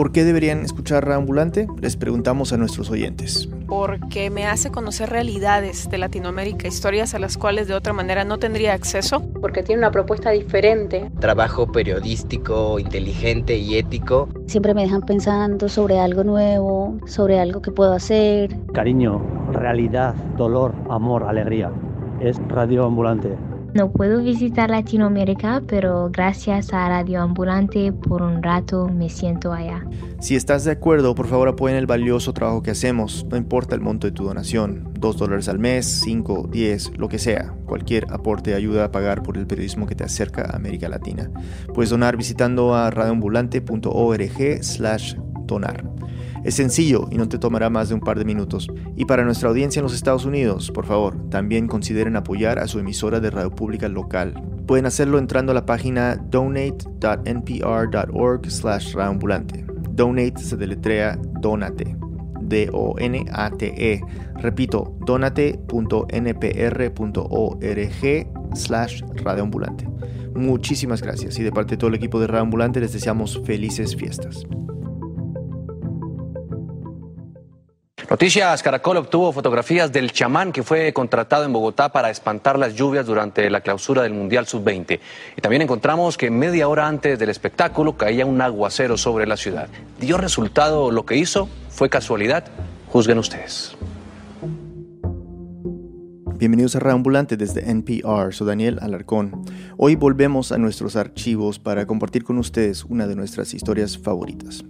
¿Por qué deberían escuchar Reambulante? Les preguntamos a nuestros oyentes. Porque me hace conocer realidades de Latinoamérica, historias a las cuales de otra manera no tendría acceso. Porque tiene una propuesta diferente. Trabajo periodístico, inteligente y ético. Siempre me dejan pensando sobre algo nuevo, sobre algo que puedo hacer. Cariño, realidad, dolor, amor, alegría. Es Radio Ambulante. No puedo visitar Latinoamérica, pero gracias a Radio Ambulante por un rato me siento allá. Si estás de acuerdo, por favor apoyen el valioso trabajo que hacemos, no importa el monto de tu donación, 2 dólares al mes, 5, 10, lo que sea. Cualquier aporte ayuda a pagar por el periodismo que te acerca a América Latina. Puedes donar visitando a radioambulante.org slash donar. Es sencillo y no te tomará más de un par de minutos. Y para nuestra audiencia en los Estados Unidos, por favor, también consideren apoyar a su emisora de radio pública local. Pueden hacerlo entrando a la página donate.npr.org slash radioambulante. Donate se deletrea donate. D-O-N-A-T-E. Repito, donate.npr.org slash radioambulante. Muchísimas gracias y de parte de todo el equipo de Radioambulante les deseamos felices fiestas. Noticias Caracol obtuvo fotografías del chamán que fue contratado en Bogotá para espantar las lluvias durante la clausura del Mundial Sub-20. Y también encontramos que media hora antes del espectáculo caía un aguacero sobre la ciudad. ¿Dio resultado lo que hizo? ¿Fue casualidad? Juzguen ustedes. Bienvenidos a Reambulante desde NPR, soy Daniel Alarcón. Hoy volvemos a nuestros archivos para compartir con ustedes una de nuestras historias favoritas.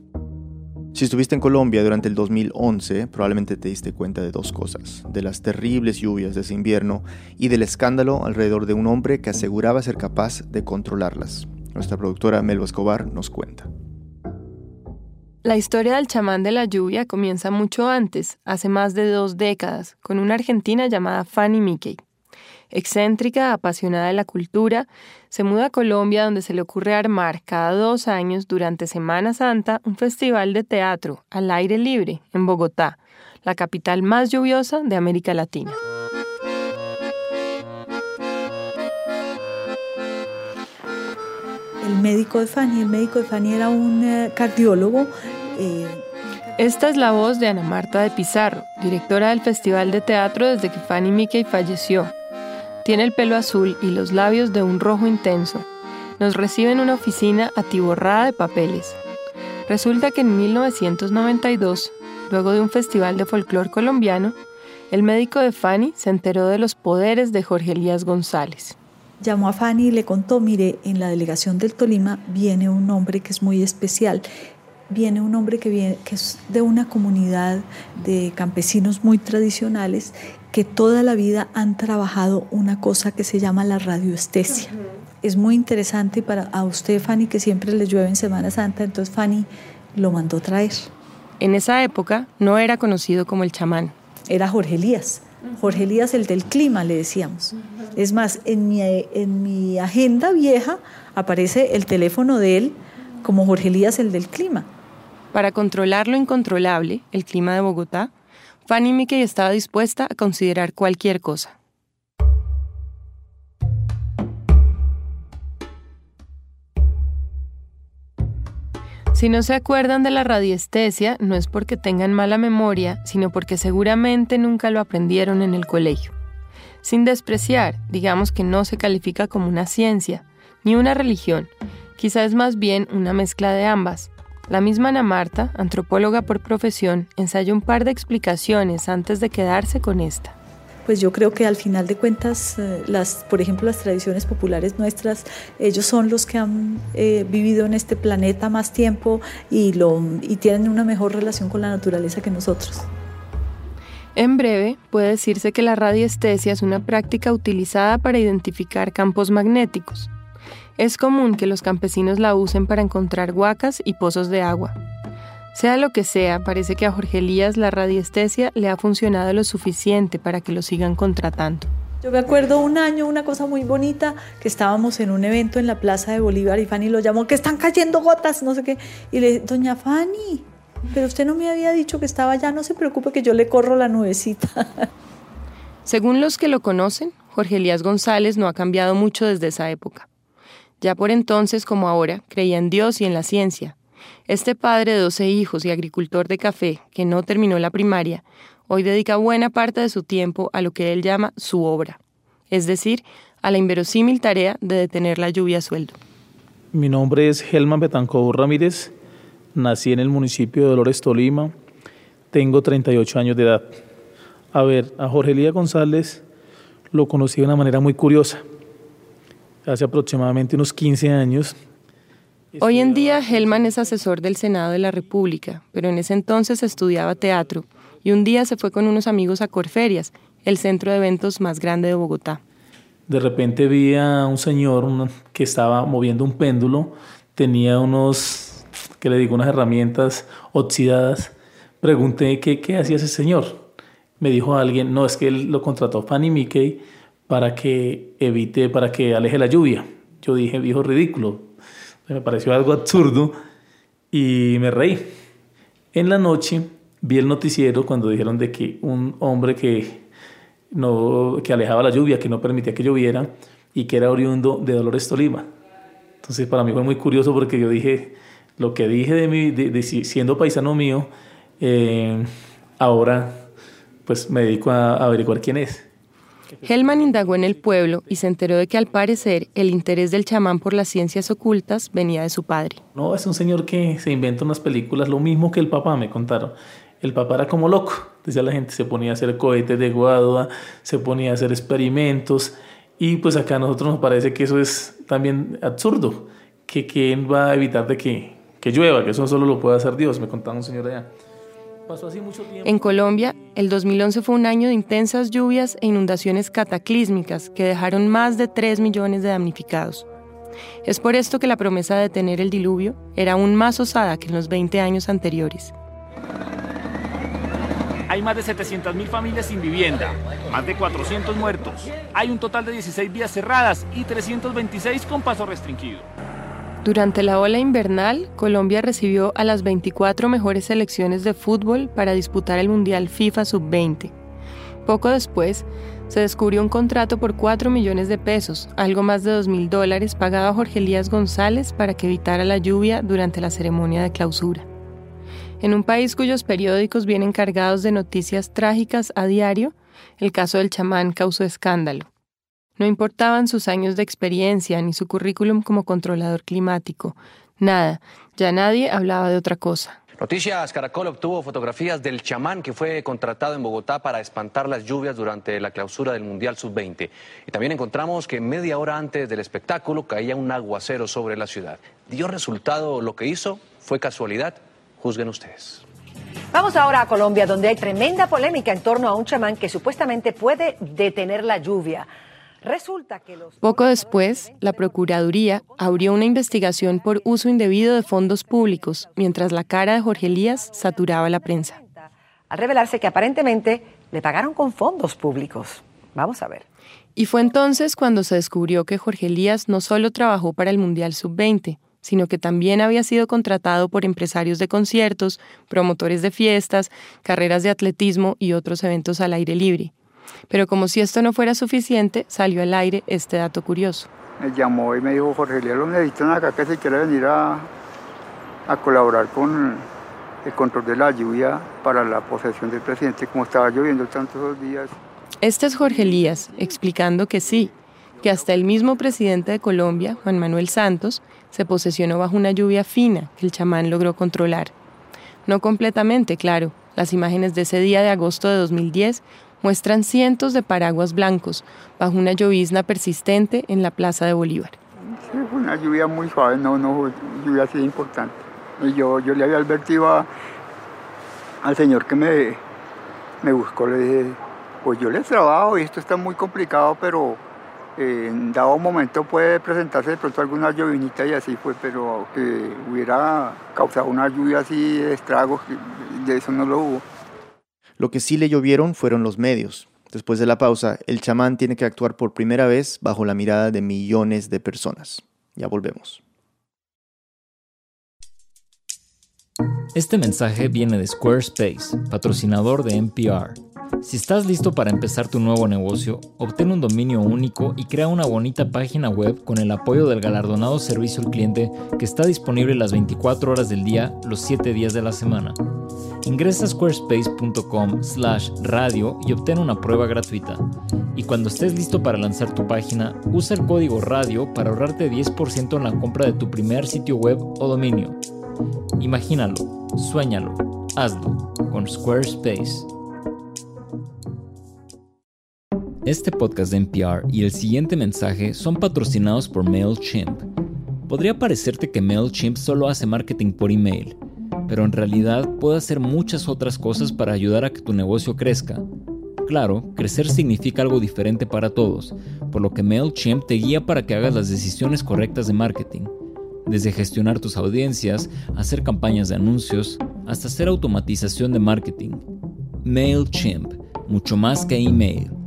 Si estuviste en Colombia durante el 2011, probablemente te diste cuenta de dos cosas, de las terribles lluvias de ese invierno y del escándalo alrededor de un hombre que aseguraba ser capaz de controlarlas. Nuestra productora Melba Escobar nos cuenta. La historia del chamán de la lluvia comienza mucho antes, hace más de dos décadas, con una argentina llamada Fanny Mickey. Excéntrica, apasionada de la cultura, se muda a Colombia donde se le ocurre armar cada dos años durante Semana Santa un festival de teatro al aire libre en Bogotá, la capital más lluviosa de América Latina. El médico de Fanny, el médico de Fanny era un eh, cardiólogo. Eh, esta es la voz de Ana Marta de Pizarro, directora del Festival de Teatro desde que Fanny Mickey falleció tiene el pelo azul y los labios de un rojo intenso. Nos recibe en una oficina atiborrada de papeles. Resulta que en 1992, luego de un festival de folclore colombiano, el médico de Fanny se enteró de los poderes de Jorge Elías González. Llamó a Fanny y le contó, mire, en la delegación del Tolima viene un hombre que es muy especial viene un hombre que, viene, que es de una comunidad de campesinos muy tradicionales que toda la vida han trabajado una cosa que se llama la radioestesia. Es muy interesante para a usted, Fanny, que siempre le llueve en Semana Santa, entonces Fanny lo mandó traer. En esa época no era conocido como el chamán. Era Jorge Elías. Jorge Elías, el del clima, le decíamos. Es más, en mi, en mi agenda vieja aparece el teléfono de él como Jorge Elías, el del clima. Para controlar lo incontrolable, el clima de Bogotá, Fanny Mickey estaba dispuesta a considerar cualquier cosa. Si no se acuerdan de la radiestesia, no es porque tengan mala memoria, sino porque seguramente nunca lo aprendieron en el colegio. Sin despreciar, digamos que no se califica como una ciencia, ni una religión, quizá es más bien una mezcla de ambas, la misma Ana Marta, antropóloga por profesión, ensayó un par de explicaciones antes de quedarse con esta. Pues yo creo que al final de cuentas, eh, las, por ejemplo, las tradiciones populares nuestras, ellos son los que han eh, vivido en este planeta más tiempo y, lo, y tienen una mejor relación con la naturaleza que nosotros. En breve, puede decirse que la radiestesia es una práctica utilizada para identificar campos magnéticos, es común que los campesinos la usen para encontrar huacas y pozos de agua. Sea lo que sea, parece que a Jorge Elías la radiestesia le ha funcionado lo suficiente para que lo sigan contratando. Yo me acuerdo un año, una cosa muy bonita, que estábamos en un evento en la Plaza de Bolívar y Fanny lo llamó, que están cayendo gotas, no sé qué. Y le doña Fanny, pero usted no me había dicho que estaba allá, no se preocupe que yo le corro la nubecita. Según los que lo conocen, Jorge Elías González no ha cambiado mucho desde esa época. Ya por entonces como ahora creía en Dios y en la ciencia, Este padre de 12 hijos y agricultor de café, que no terminó la primaria, hoy dedica buena parte de su tiempo a lo que él llama su obra, es decir, a la inverosímil tarea de detener la lluvia a sueldo. Mi nombre es Helman Betancourt Ramírez, nací en el municipio de Dolores, Tolima, tengo 38 años de edad. A ver, a Jorge Elías González lo conocí de una manera muy curiosa. Hace aproximadamente unos 15 años Hoy en día, Hellman es asesor del Senado de la República, pero en ese entonces estudiaba teatro y un día se fue con unos amigos a Corferias, el centro de eventos más grande de Bogotá. De repente vi a un señor que estaba moviendo un péndulo, tenía unos, que le digo, unas herramientas oxidadas. Pregunté qué, qué hacía ese señor. Me dijo alguien, no, es que él lo contrató Fanny Mickey para que evite, para que aleje la lluvia. Yo dije, viejo ridículo, me pareció algo absurdo y me reí. En la noche vi el noticiero cuando dijeron de que un hombre que, no, que alejaba la lluvia, que no permitía que lloviera y que era oriundo de Dolores Tolima. Entonces para mí fue muy curioso porque yo dije, lo que dije de, mí, de, siendo paisano mío, eh, ahora pues me dedico a averiguar quién es. Hellman indagó en el pueblo y se enteró de que al parecer el interés del chamán por las ciencias ocultas venía de su padre. No, es un señor que se inventa unas películas, lo mismo que el papá me contaron. El papá era como loco, decía la gente, se ponía a hacer cohetes de guadua, se ponía a hacer experimentos y pues acá a nosotros nos parece que eso es también absurdo, que quién va a evitar de que, que llueva, que eso solo lo puede hacer Dios, me contaba un señor allá. En Colombia, el 2011 fue un año de intensas lluvias e inundaciones cataclísmicas que dejaron más de 3 millones de damnificados. Es por esto que la promesa de detener el diluvio era aún más osada que en los 20 años anteriores. Hay más de 700.000 familias sin vivienda, más de 400 muertos. Hay un total de 16 vías cerradas y 326 con paso restringido. Durante la ola invernal, Colombia recibió a las 24 mejores selecciones de fútbol para disputar el Mundial FIFA Sub-20. Poco después, se descubrió un contrato por 4 millones de pesos, algo más de 2 mil dólares, pagado a Jorge Elías González para que evitara la lluvia durante la ceremonia de clausura. En un país cuyos periódicos vienen cargados de noticias trágicas a diario, el caso del chamán causó escándalo. No importaban sus años de experiencia ni su currículum como controlador climático. Nada, ya nadie hablaba de otra cosa. Noticias Caracol obtuvo fotografías del chamán que fue contratado en Bogotá para espantar las lluvias durante la clausura del Mundial Sub-20. Y también encontramos que media hora antes del espectáculo caía un aguacero sobre la ciudad. ¿Dio resultado lo que hizo? ¿Fue casualidad? Juzguen ustedes. Vamos ahora a Colombia, donde hay tremenda polémica en torno a un chamán que supuestamente puede detener la lluvia. Poco después, la Procuraduría abrió una investigación por uso indebido de fondos públicos, mientras la cara de Jorge Elías saturaba la prensa. Al revelarse que aparentemente le pagaron con fondos públicos. Vamos a ver. Y fue entonces cuando se descubrió que Jorge Elías no solo trabajó para el Mundial Sub-20, sino que también había sido contratado por empresarios de conciertos, promotores de fiestas, carreras de atletismo y otros eventos al aire libre. Pero como si esto no fuera suficiente, salió al aire este dato curioso. Me llamó y me dijo, Jorge Elías, lo necesitan acá que se quiere venir a, a colaborar con el control de la lluvia para la posesión del presidente, como estaba lloviendo tantos días. Este es Jorge Elías, explicando que sí, que hasta el mismo presidente de Colombia, Juan Manuel Santos, se posesionó bajo una lluvia fina que el chamán logró controlar. No completamente, claro. Las imágenes de ese día de agosto de 2010 muestran cientos de paraguas blancos bajo una llovizna persistente en la Plaza de Bolívar. Sí, fue una lluvia muy suave, no, no lluvia así importante. Y yo, yo le había advertido al señor que me, me buscó, le dije, pues yo les trabajo y esto está muy complicado, pero en dado momento puede presentarse de pronto alguna llovinita y así fue, pero que hubiera causado una lluvia así de estragos, de eso no lo hubo. Lo que sí le llovieron fueron los medios. Después de la pausa, el chamán tiene que actuar por primera vez bajo la mirada de millones de personas. Ya volvemos. Este mensaje viene de Squarespace, patrocinador de NPR. Si estás listo para empezar tu nuevo negocio, obtén un dominio único y crea una bonita página web con el apoyo del galardonado servicio al cliente que está disponible las 24 horas del día, los 7 días de la semana. Ingresa a squarespace.com slash radio y obtén una prueba gratuita. Y cuando estés listo para lanzar tu página, usa el código radio para ahorrarte 10% en la compra de tu primer sitio web o dominio. Imagínalo, suéñalo, hazlo con Squarespace. Este podcast de NPR y el siguiente mensaje son patrocinados por MailChimp. Podría parecerte que MailChimp solo hace marketing por email, pero en realidad puede hacer muchas otras cosas para ayudar a que tu negocio crezca. Claro, crecer significa algo diferente para todos, por lo que MailChimp te guía para que hagas las decisiones correctas de marketing. Desde gestionar tus audiencias, hacer campañas de anuncios, hasta hacer automatización de marketing. MailChimp, mucho más que email.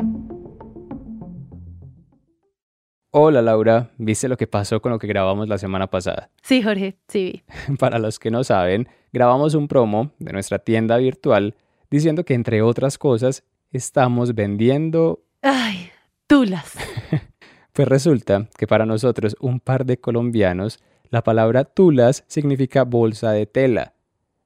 Hola Laura, ¿viste lo que pasó con lo que grabamos la semana pasada? Sí, Jorge, sí vi. Para los que no saben, grabamos un promo de nuestra tienda virtual diciendo que entre otras cosas estamos vendiendo... Ay, tulas. pues resulta que para nosotros, un par de colombianos, la palabra tulas significa bolsa de tela.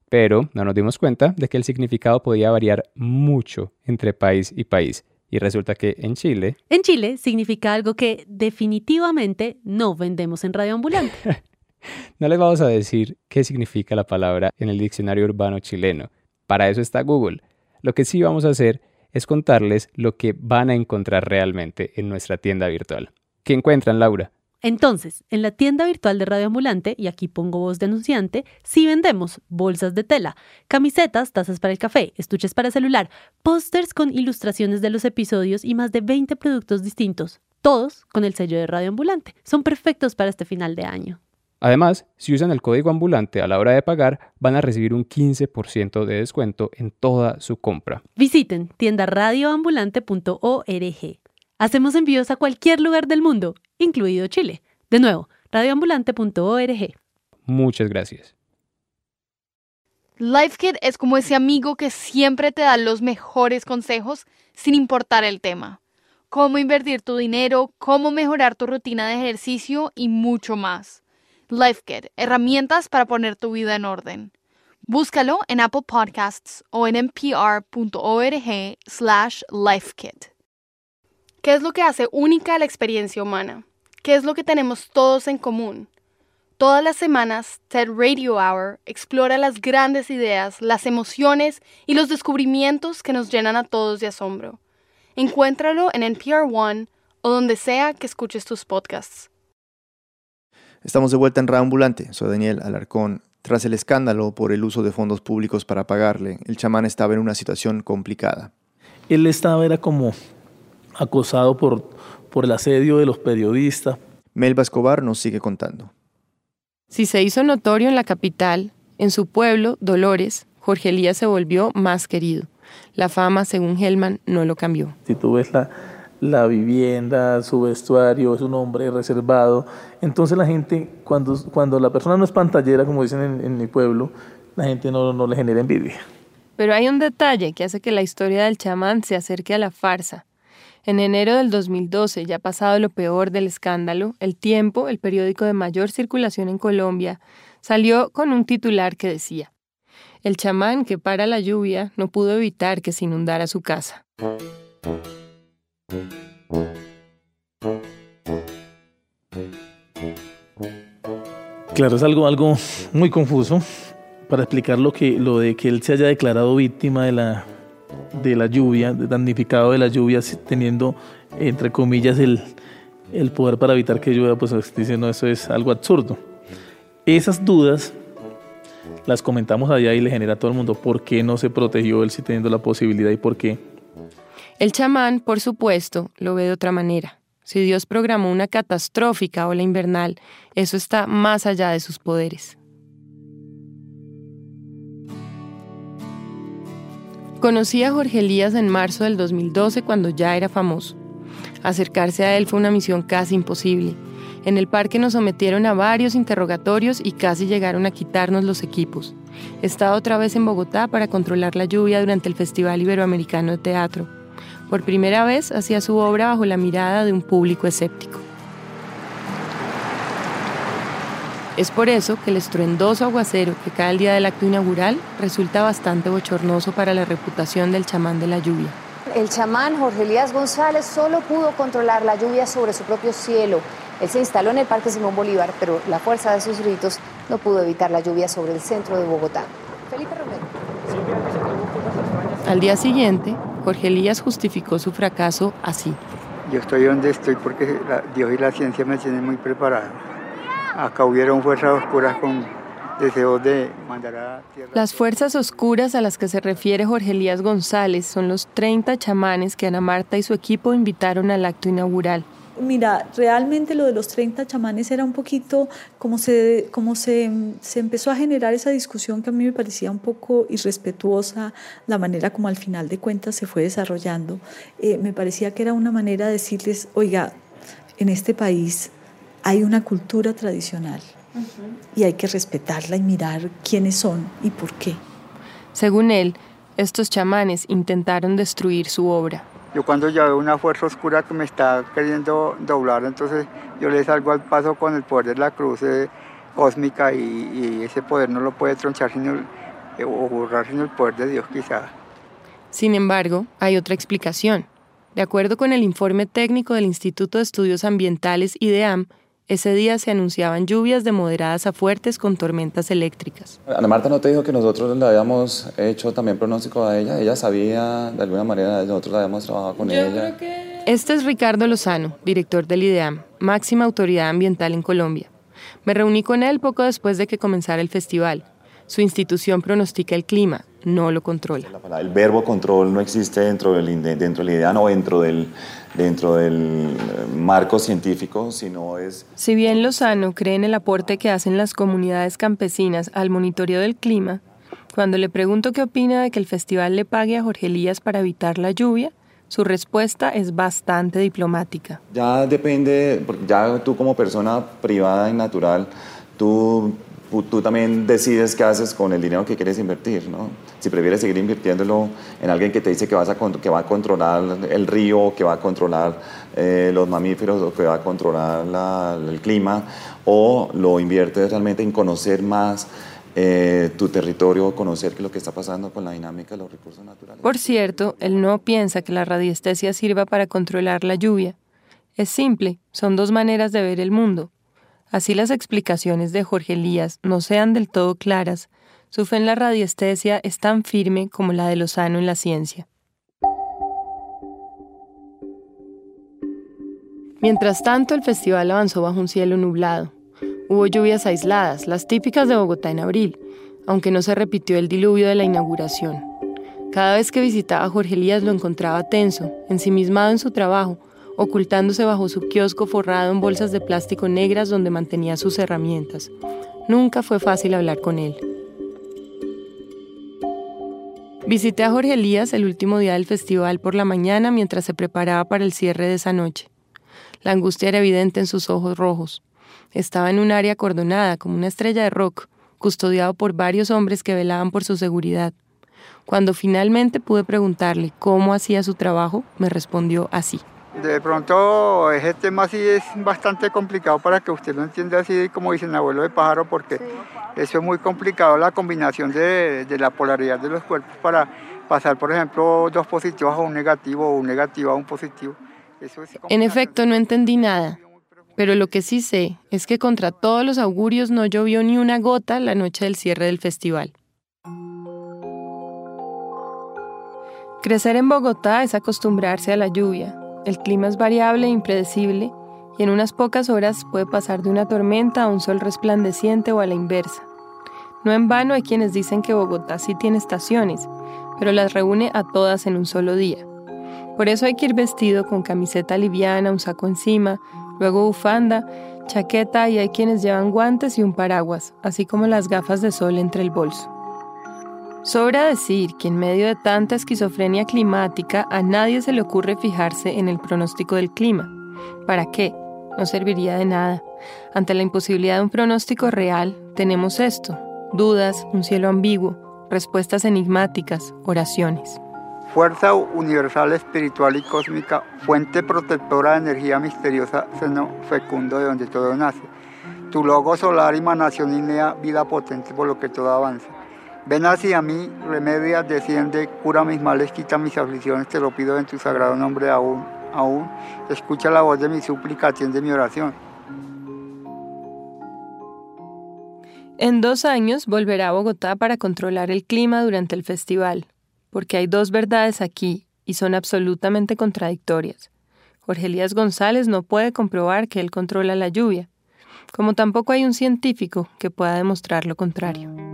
Pero no nos dimos cuenta de que el significado podía variar mucho entre país y país. Y resulta que en Chile... En Chile significa algo que definitivamente no vendemos en Radio Ambulante. no les vamos a decir qué significa la palabra en el diccionario urbano chileno. Para eso está Google. Lo que sí vamos a hacer es contarles lo que van a encontrar realmente en nuestra tienda virtual. ¿Qué encuentran, Laura? Entonces, en la tienda virtual de Radio Ambulante, y aquí pongo voz denunciante, sí vendemos bolsas de tela, camisetas, tazas para el café, estuches para celular, pósters con ilustraciones de los episodios y más de 20 productos distintos, todos con el sello de Radio Ambulante. Son perfectos para este final de año. Además, si usan el código ambulante a la hora de pagar, van a recibir un 15% de descuento en toda su compra. Visiten tiendaradioambulante.org. Hacemos envíos a cualquier lugar del mundo, incluido Chile. De nuevo, radioambulante.org. Muchas gracias. LifeKit es como ese amigo que siempre te da los mejores consejos sin importar el tema. Cómo invertir tu dinero, cómo mejorar tu rutina de ejercicio y mucho más. LifeKit, herramientas para poner tu vida en orden. Búscalo en Apple Podcasts o en npr.org slash lifekit. ¿Qué es lo que hace única la experiencia humana? ¿Qué es lo que tenemos todos en común? Todas las semanas, TED Radio Hour explora las grandes ideas, las emociones y los descubrimientos que nos llenan a todos de asombro. Encuéntralo en NPR One o donde sea que escuches tus podcasts. Estamos de vuelta en Ambulante. Soy Daniel Alarcón. Tras el escándalo por el uso de fondos públicos para pagarle, el chamán estaba en una situación complicada. Él estaba, era como acosado por, por el asedio de los periodistas. Melba Escobar nos sigue contando. Si se hizo notorio en la capital, en su pueblo, Dolores, Jorge Elías se volvió más querido. La fama, según Hellman, no lo cambió. Si tú ves la, la vivienda, su vestuario, es un hombre reservado. Entonces la gente, cuando, cuando la persona no es pantallera, como dicen en, en mi pueblo, la gente no, no le genera envidia. Pero hay un detalle que hace que la historia del chamán se acerque a la farsa. En enero del 2012, ya pasado lo peor del escándalo, El Tiempo, el periódico de mayor circulación en Colombia, salió con un titular que decía, El chamán que para la lluvia no pudo evitar que se inundara su casa. Claro, es algo, algo muy confuso para explicar lo, que, lo de que él se haya declarado víctima de la de la lluvia, damnificado de la lluvia, teniendo, entre comillas, el, el poder para evitar que llueva, pues dicen, no, eso es algo absurdo. Esas dudas las comentamos allá y le genera a todo el mundo por qué no se protegió él si teniendo la posibilidad y por qué. El chamán, por supuesto, lo ve de otra manera. Si Dios programó una catastrófica ola invernal, eso está más allá de sus poderes. Conocí a Jorge Elías en marzo del 2012 cuando ya era famoso. Acercarse a él fue una misión casi imposible. En el parque nos sometieron a varios interrogatorios y casi llegaron a quitarnos los equipos. Estaba otra vez en Bogotá para controlar la lluvia durante el Festival Iberoamericano de Teatro. Por primera vez hacía su obra bajo la mirada de un público escéptico. Es por eso que el estruendoso aguacero que cae el día del acto inaugural resulta bastante bochornoso para la reputación del chamán de la lluvia. El chamán Jorge Elías González solo pudo controlar la lluvia sobre su propio cielo. Él se instaló en el Parque Simón Bolívar, pero la fuerza de sus gritos no pudo evitar la lluvia sobre el centro de Bogotá. Felipe Romero. Al día siguiente, Jorge Elías justificó su fracaso así. Yo estoy donde estoy porque Dios y la ciencia me tienen muy preparado. Acá hubieron fuerzas oscuras con deseos de mandar a tierra. Las fuerzas oscuras a las que se refiere Jorge Elías González son los 30 chamanes que Ana Marta y su equipo invitaron al acto inaugural. Mira, realmente lo de los 30 chamanes era un poquito como, se, como se, se, empezó a generar esa discusión que a mí me parecía un poco irrespetuosa, la manera como al final de cuentas se fue desarrollando. Eh, me parecía que era una manera de decirles, oiga, en este país hay una cultura tradicional uh -huh. y hay que respetarla y mirar quiénes son y por qué. Según él, estos chamanes intentaron destruir su obra. Yo cuando ya veo una fuerza oscura que me está queriendo doblar, entonces yo le salgo al paso con el poder de la cruz eh, cósmica y, y, ese poder no lo puede tronchar sino, eh, o borrar sin el poder de Dios quizá. Sin embargo, hay otra explicación. De acuerdo con el informe técnico del Instituto de Estudios Ambientales IDEAM, ese día se anunciaban lluvias de moderadas a fuertes con tormentas eléctricas. Ana Marta no te dijo que nosotros le habíamos hecho también pronóstico a ella. Ella sabía de alguna manera, nosotros la habíamos trabajado con Yo ella. Creo que... Este es Ricardo Lozano, director del IDEAM, máxima autoridad ambiental en Colombia. Me reuní con él poco después de que comenzara el festival. Su institución pronostica el clima, no lo controla. El verbo control no existe dentro del, dentro del IDEAM o dentro del, dentro del marco científico, sino es... Si bien Lozano cree en el aporte que hacen las comunidades campesinas al monitoreo del clima, cuando le pregunto qué opina de que el festival le pague a Jorge Elías para evitar la lluvia, su respuesta es bastante diplomática. Ya depende, ya tú como persona privada y natural, tú tú también decides qué haces con el dinero que quieres invertir, ¿no? Si prefieres seguir invirtiéndolo en alguien que te dice que, va a controlar el río, que va a controlar eh, los mamíferos que va a controlar la, el clima, o lo inviertes realmente en conocer más eh, tu territorio, conocer lo que está pasando con la dinámica de los recursos naturales. Por cierto, él no piensa que la radiestesia sirva para controlar la lluvia. Es simple, son dos maneras de ver el mundo. Así las explicaciones de Jorge Elías no sean del todo claras, su fe en la radiestesia es tan firme como la de Lozano en la ciencia. Mientras tanto, el festival avanzó bajo un cielo nublado. Hubo lluvias aisladas, las típicas de Bogotá en abril, aunque no se repitió el diluvio de la inauguración. Cada vez que visitaba a Jorge Elías lo encontraba tenso, ensimismado en su trabajo, ocultándose bajo su kiosco forrado en bolsas de plástico negras donde mantenía sus herramientas. Nunca fue fácil hablar con él. Visité a Jorge Elías el último día del festival por la mañana mientras se preparaba para el cierre de esa noche. La angustia era evidente en sus ojos rojos. Estaba en un área acordonada como una estrella de rock, custodiado por varios hombres que velaban por su seguridad. Cuando finalmente pude preguntarle cómo hacía su trabajo, me respondió así. De pronto ese tema sí es bastante complicado para que usted lo entienda así como dicen abuelo de pájaro porque sí. eso es muy complicado la combinación de, de, la polaridad de los cuerpos para pasar por ejemplo dos positivos a un negativo o un negativo a un positivo. Eso es en efecto no entendí nada, pero lo que sí sé es que contra todos los augurios no llovió ni una gota la noche del cierre del festival. Crecer en Bogotá es acostumbrarse a la lluvia, el clima es variable e impredecible y en unas pocas horas puede pasar de una tormenta a un sol resplandeciente o a la inversa. No en vano hay quienes dicen que Bogotá sí tiene estaciones, pero las reúne a todas en un solo día. Por eso hay que ir vestido con camiseta liviana, un saco encima, luego bufanda, chaqueta y hay quienes llevan guantes y un paraguas, así como las gafas de sol entre el bolso. Sobra decir que en medio de tanta esquizofrenia climática a nadie se le ocurre fijarse en el pronóstico del clima. ¿Para qué? No serviría de nada. Ante la imposibilidad de un pronóstico real, tenemos esto, dudas, un cielo ambiguo, respuestas enigmáticas, oraciones. Fuerza universal, espiritual y cósmica, fuente protectora de energía misteriosa, seno fecundo de donde todo nace. Tu logo solar, emanación inea, vida potente por lo que todo avanza. Ven hacia mí, remedia, desciende, cura mis males, quita mis aflicciones, te lo pido en tu sagrado nombre aún, aún. Escucha la voz de mi súplica, atiende mi oración. En dos años volverá a Bogotá para controlar el clima durante el festival, porque hay dos verdades aquí y son absolutamente contradictorias. Jorge Elías González no puede comprobar que él controla la lluvia, como tampoco hay un científico que pueda demostrar lo contrario.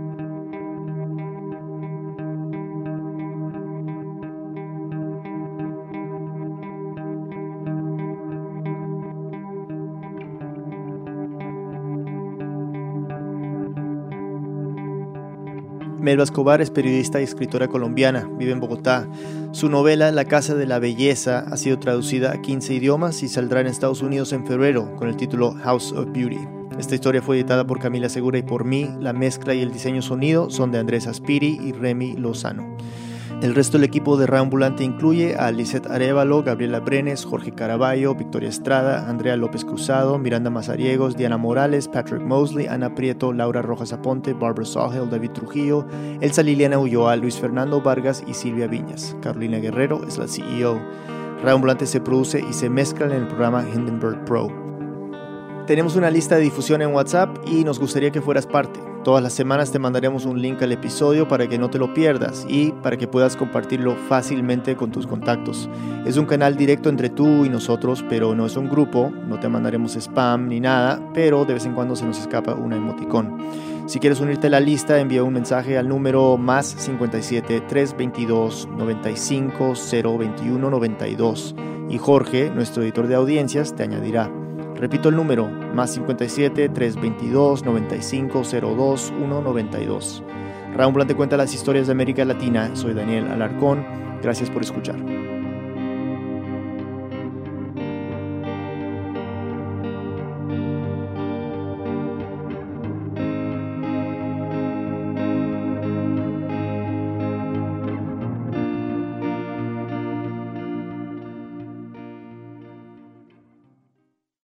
Melba Escobar es periodista y escritora colombiana, vive en Bogotá. Su novela La Casa de la Belleza ha sido traducida a 15 idiomas y saldrá en Estados Unidos en febrero con el título House of Beauty. Esta historia fue editada por Camila Segura y por mí. La mezcla y el diseño sonido son de Andrés Aspiri y Remy Lozano. El resto del equipo de Reambulante incluye a Lisette Arevalo, Gabriela Brenes, Jorge Caraballo, Victoria Estrada, Andrea López Cruzado, Miranda Mazariegos, Diana Morales, Patrick Mosley, Ana Prieto, Laura Rojas Aponte, Barbara Sahel, David Trujillo, Elsa Liliana Ulloa, Luis Fernando Vargas y Silvia Viñas. Carolina Guerrero es la CEO. Reambulante se produce y se mezcla en el programa Hindenburg Pro. Tenemos una lista de difusión en WhatsApp y nos gustaría que fueras parte. Todas las semanas te mandaremos un link al episodio para que no te lo pierdas y para que puedas compartirlo fácilmente con tus contactos. Es un canal directo entre tú y nosotros, pero no es un grupo, no te mandaremos spam ni nada, pero de vez en cuando se nos escapa una emoticón. Si quieres unirte a la lista, envía un mensaje al número más 57 322 95 021 92 y Jorge, nuestro editor de audiencias, te añadirá. Repito el número, más 57 322 95 02 192. Raúl te cuenta las historias de América Latina. Soy Daniel Alarcón. Gracias por escuchar.